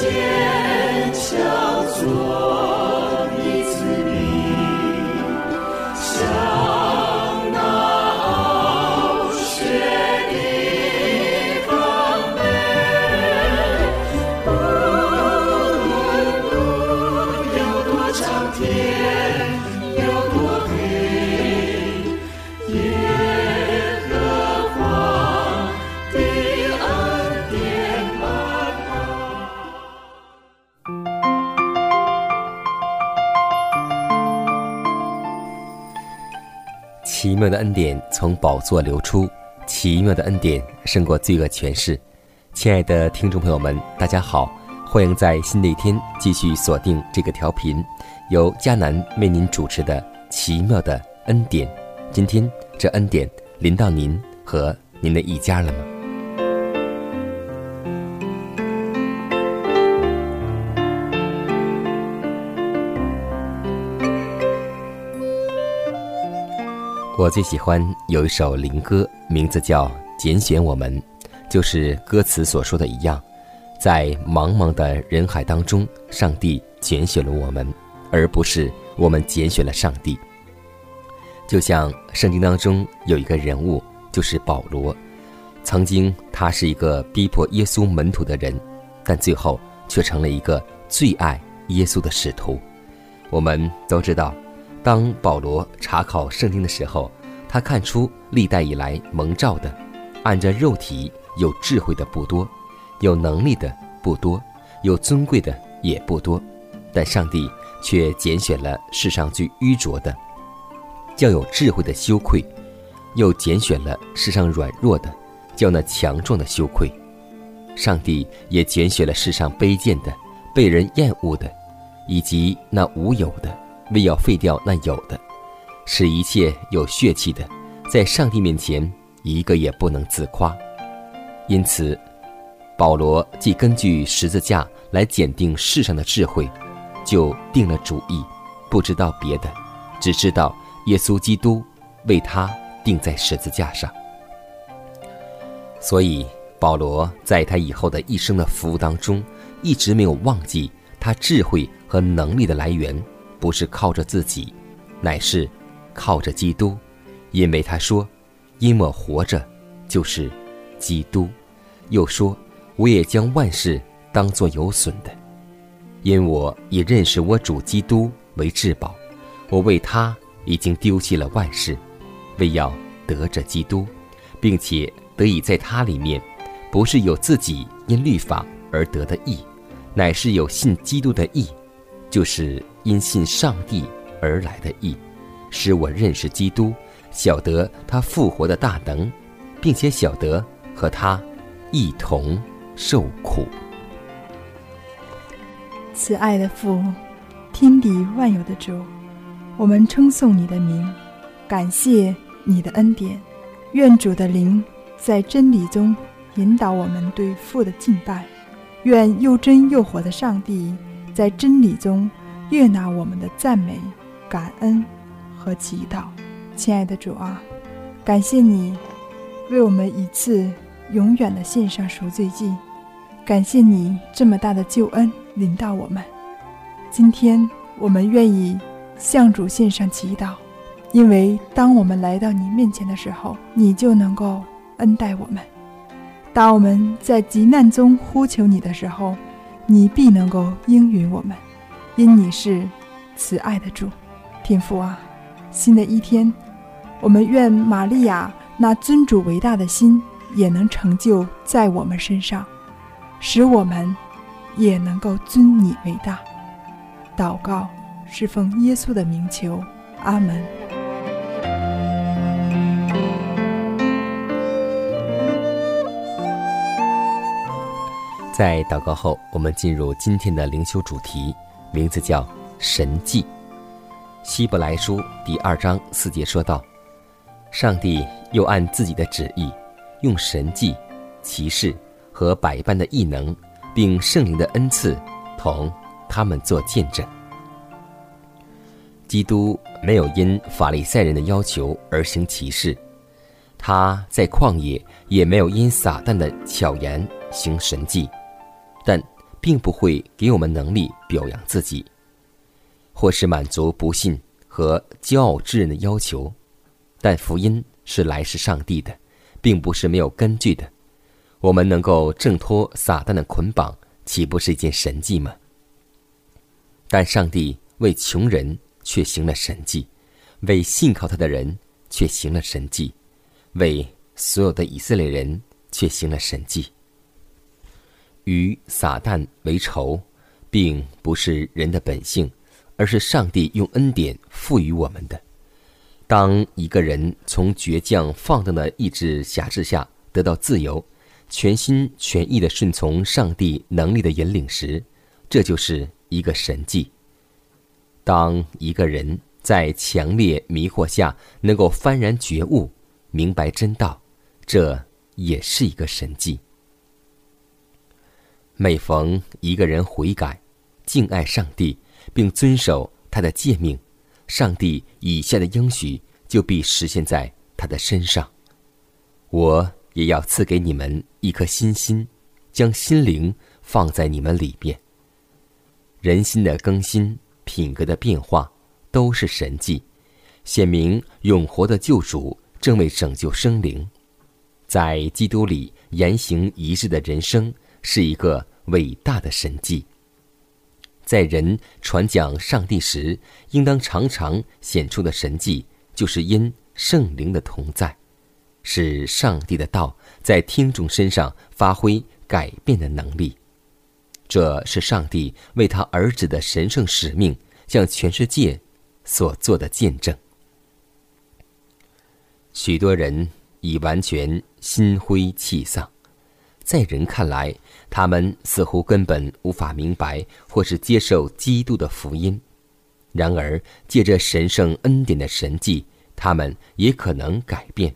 坚强做。妙的恩典从宝座流出，奇妙的恩典胜过罪恶权势。亲爱的听众朋友们，大家好，欢迎在新的一天继续锁定这个调频，由迦南为您主持的奇妙的恩典。今天这恩典临到您和您的一家了吗？我最喜欢有一首灵歌，名字叫《拣选我们》，就是歌词所说的一样，在茫茫的人海当中，上帝拣选了我们，而不是我们拣选了上帝。就像圣经当中有一个人物，就是保罗，曾经他是一个逼迫耶稣门徒的人，但最后却成了一个最爱耶稣的使徒。我们都知道。当保罗查考圣经的时候，他看出历代以来蒙召的，按着肉体有智慧的不多，有能力的不多，有尊贵的也不多，但上帝却拣选了世上最愚拙的，叫有智慧的羞愧；又拣选了世上软弱的，叫那强壮的羞愧。上帝也拣选了世上卑贱的、被人厌恶的，以及那无有的。为要废掉那有的，使一切有血气的，在上帝面前一个也不能自夸。因此，保罗既根据十字架来检定世上的智慧，就定了主意，不知道别的，只知道耶稣基督为他钉在十字架上。所以，保罗在他以后的一生的服务当中，一直没有忘记他智慧和能力的来源。不是靠着自己，乃是靠着基督，因为他说：“因我活着，就是基督。”又说：“我也将万事当作有损的，因我已认识我主基督为至宝。我为他已经丢弃了万事，为要得着基督，并且得以在他里面，不是有自己因律法而得的义，乃是有信基督的义，就是。”因信上帝而来的义，使我认识基督，晓得他复活的大能，并且晓得和他一同受苦。慈爱的父，天地万有的主，我们称颂你的名，感谢你的恩典。愿主的灵在真理中引导我们对父的敬拜。愿又真又活的上帝在真理中。悦纳我们的赞美、感恩和祈祷，亲爱的主啊，感谢你为我们一次永远的献上赎罪祭，感谢你这么大的救恩临到我们。今天我们愿意向主献上祈祷，因为当我们来到你面前的时候，你就能够恩待我们；当我们在急难中呼求你的时候，你必能够应允我们。因你是慈爱的主，天父啊，新的一天，我们愿玛利亚那尊主伟大的心也能成就在我们身上，使我们也能够尊你为大。祷告是奉耶稣的名求，阿门。在祷告后，我们进入今天的灵修主题，名字叫“神迹”。希伯来书第二章四节说道：“上帝又按自己的旨意，用神迹、奇事和百般的异能，并圣灵的恩赐，同他们做见证。基督没有因法利赛人的要求而行奇事，他在旷野也没有因撒旦的巧言行神迹。”但并不会给我们能力表扬自己，或是满足不信和骄傲之人的要求。但福音是来自上帝的，并不是没有根据的。我们能够挣脱撒旦的捆绑，岂不是一件神迹吗？但上帝为穷人却行了神迹，为信靠他的人却行了神迹，为所有的以色列人却行了神迹。与撒旦为仇，并不是人的本性，而是上帝用恩典赋予我们的。当一个人从倔强放荡的意志辖制下得到自由，全心全意的顺从上帝能力的引领时，这就是一个神迹。当一个人在强烈迷惑下能够幡然觉悟、明白真道，这也是一个神迹。每逢一个人悔改、敬爱上帝，并遵守他的诫命，上帝以下的应许就必实现在他的身上。我也要赐给你们一颗新心，将心灵放在你们里边。人心的更新、品格的变化，都是神迹，显明永活的救主正为拯救生灵，在基督里言行一致的人生。是一个伟大的神迹。在人传讲上帝时，应当常常显出的神迹，就是因圣灵的同在，使上帝的道在听众身上发挥改变的能力。这是上帝为他儿子的神圣使命向全世界所做的见证。许多人已完全心灰气丧。在人看来，他们似乎根本无法明白或是接受基督的福音。然而，借着神圣恩典的神迹，他们也可能改变。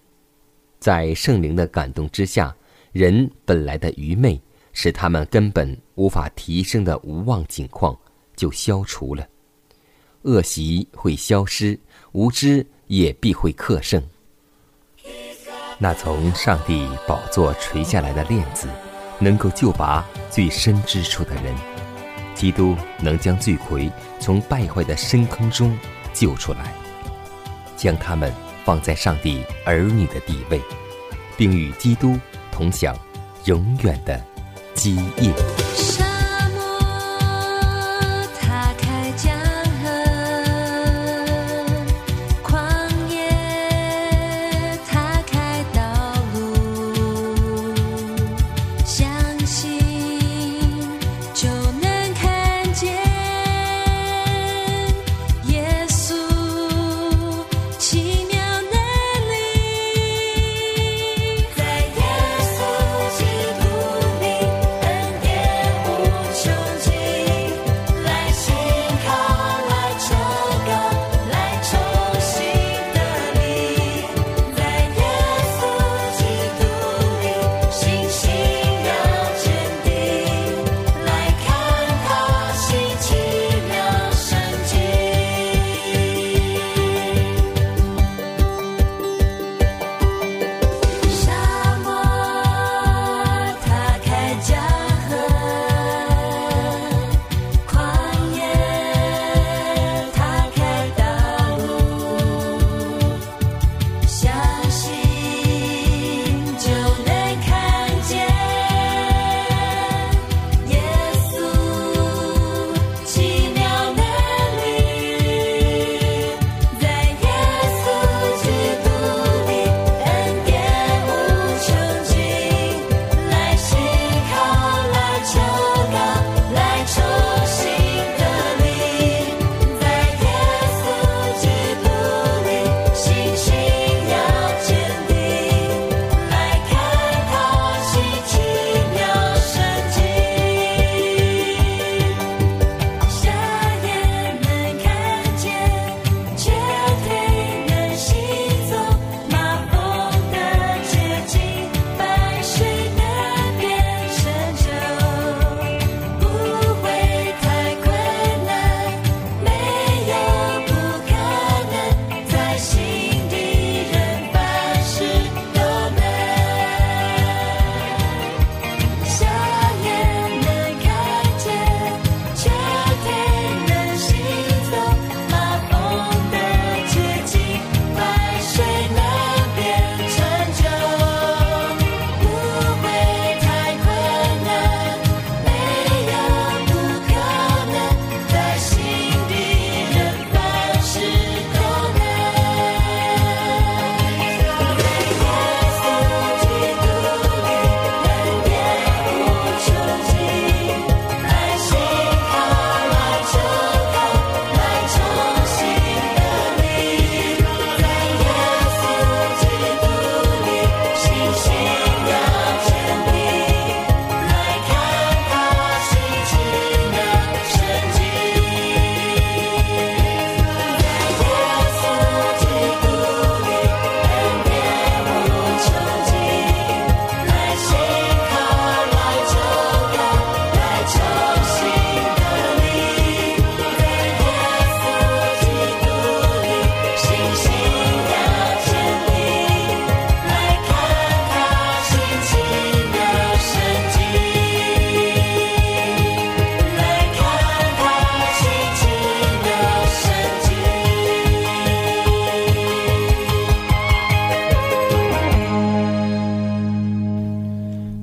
在圣灵的感动之下，人本来的愚昧，使他们根本无法提升的无望境况就消除了。恶习会消失，无知也必会克胜。那从上帝宝座垂下来的链子，能够救拔最深之处的人。基督能将罪魁从败坏的深坑中救出来，将他们放在上帝儿女的地位，并与基督同享永远的基业。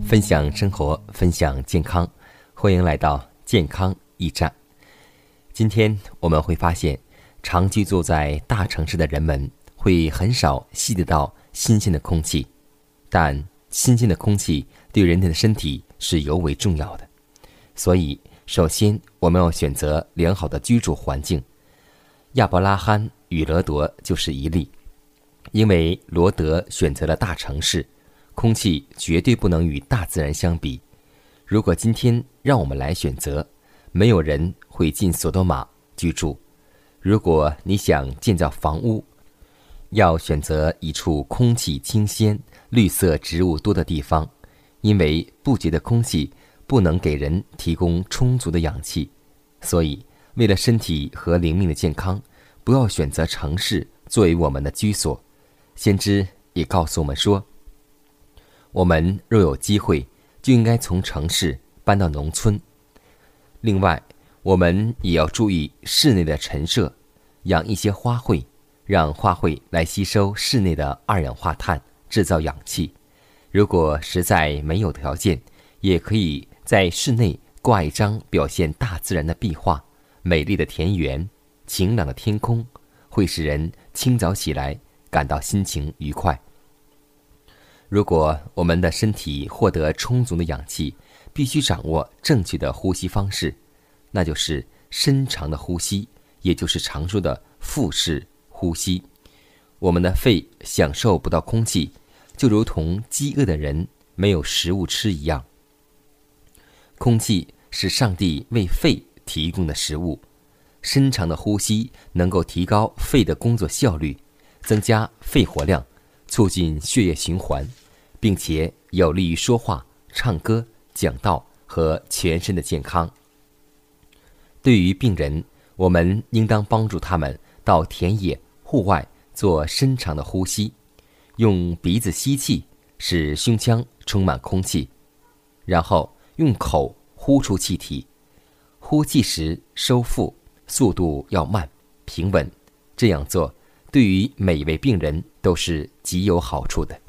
分享生活，分享健康，欢迎来到健康驿站。今天我们会发现，常居住在大城市的人们会很少吸得到新鲜的空气，但新鲜的空气对人体的身体是尤为重要的。所以，首先我们要选择良好的居住环境。亚伯拉罕与罗德就是一例，因为罗德选择了大城市。空气绝对不能与大自然相比。如果今天让我们来选择，没有人会进索多玛居住。如果你想建造房屋，要选择一处空气清新、绿色植物多的地方，因为不洁的空气不能给人提供充足的氧气。所以，为了身体和灵命的健康，不要选择城市作为我们的居所。先知也告诉我们说。我们若有机会，就应该从城市搬到农村。另外，我们也要注意室内的陈设，养一些花卉，让花卉来吸收室内的二氧化碳，制造氧气。如果实在没有条件，也可以在室内挂一张表现大自然的壁画。美丽的田园，晴朗的天空，会使人清早起来感到心情愉快。如果我们的身体获得充足的氧气，必须掌握正确的呼吸方式，那就是深长的呼吸，也就是常说的腹式呼吸。我们的肺享受不到空气，就如同饥饿的人没有食物吃一样。空气是上帝为肺提供的食物，深长的呼吸能够提高肺的工作效率，增加肺活量。促进血液循环，并且有利于说话、唱歌、讲道和全身的健康。对于病人，我们应当帮助他们到田野、户外做深长的呼吸，用鼻子吸气，使胸腔充满空气，然后用口呼出气体。呼气时收腹，速度要慢、平稳。这样做。对于每一位病人都是极有好处的。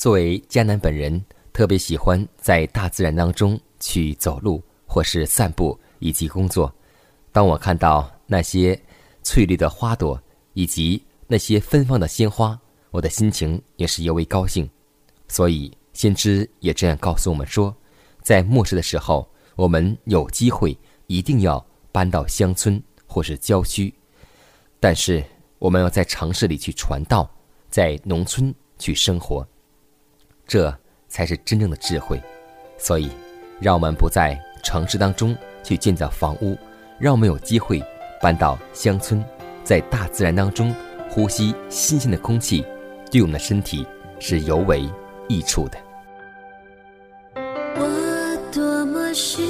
作为迦南本人，特别喜欢在大自然当中去走路或是散步以及工作。当我看到那些翠绿的花朵以及那些芬芳的鲜花，我的心情也是尤为高兴。所以先知也这样告诉我们说，在末世的时候，我们有机会一定要搬到乡村或是郊区。但是，我们要在城市里去传道，在农村去生活，这才是真正的智慧。所以，让我们不在城市当中去建造房屋，让我们有机会搬到乡村，在大自然当中呼吸新鲜的空气，对我们的身体是尤为益处的。我多么需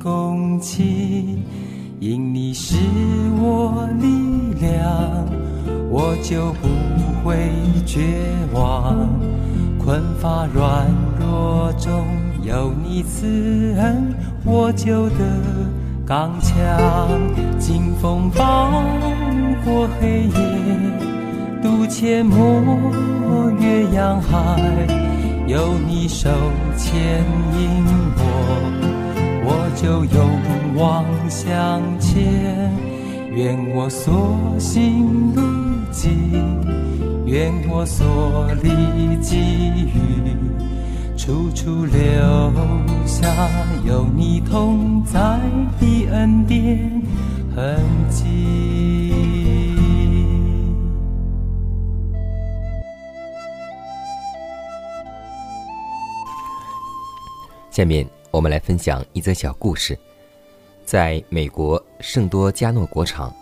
共情，因你是我力量，我就不会绝望。困乏软弱中有你慈恩，我就得刚强。经风暴过黑夜，渡阡陌越洋海，有你手牵引我。我就勇往向前，愿我所行路径，愿我所历际遇，处处留下有你同在的恩典痕迹。下面。我们来分享一则小故事。在美国圣多加诺国场，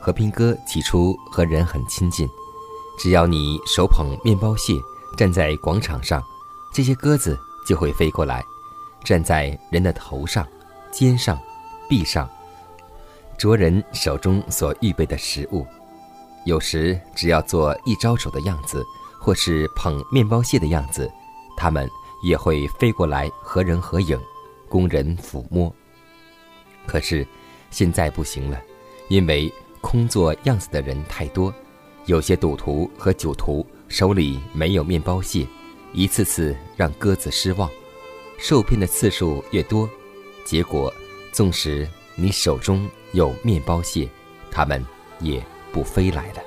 和平鸽起初和人很亲近。只要你手捧面包屑，站在广场上，这些鸽子就会飞过来，站在人的头上、肩上、臂上，啄人手中所预备的食物。有时只要做一招手的样子，或是捧面包屑的样子，它们。也会飞过来和人合影，供人抚摸。可是现在不行了，因为空做样子的人太多，有些赌徒和酒徒手里没有面包屑，一次次让鸽子失望。受骗的次数越多，结果纵使你手中有面包屑，他们也不飞来了。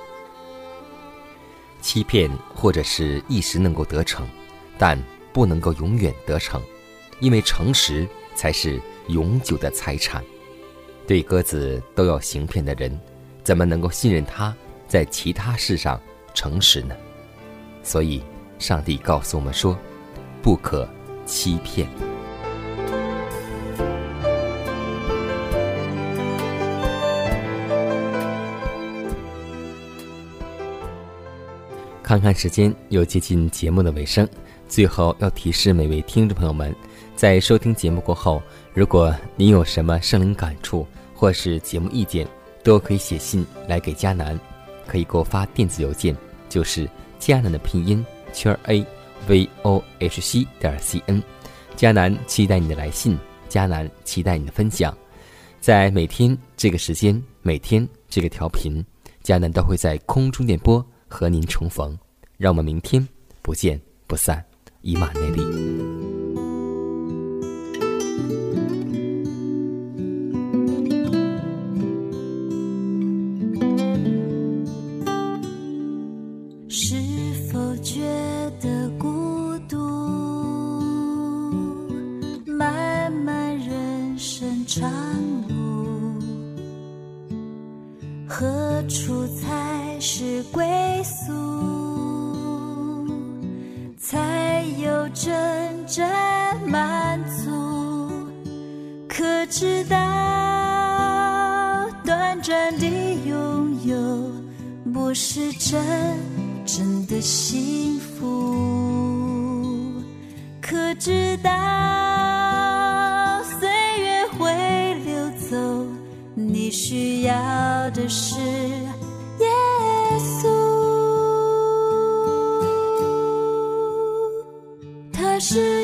欺骗或者是一时能够得逞，但不能够永远得逞，因为诚实才是永久的财产。对鸽子都要行骗的人，怎么能够信任他在其他事上诚实呢？所以，上帝告诉我们说，不可欺骗。看看时间，又接近节目的尾声。最后要提示每位听众朋友们，在收听节目过后，如果您有什么生灵感触或是节目意见，都可以写信来给迦南，可以给我发电子邮件，就是迦南的拼音圈 a v o h c 点 c n。迦南期待你的来信，迦南期待你的分享。在每天这个时间，每天这个调频，迦南都会在空中电波。和您重逢，让我们明天不见不散，以马内利。真满足，可知道短暂的拥有不是真正的幸福？可知道岁月会流走，你需要的是。耶稣，他是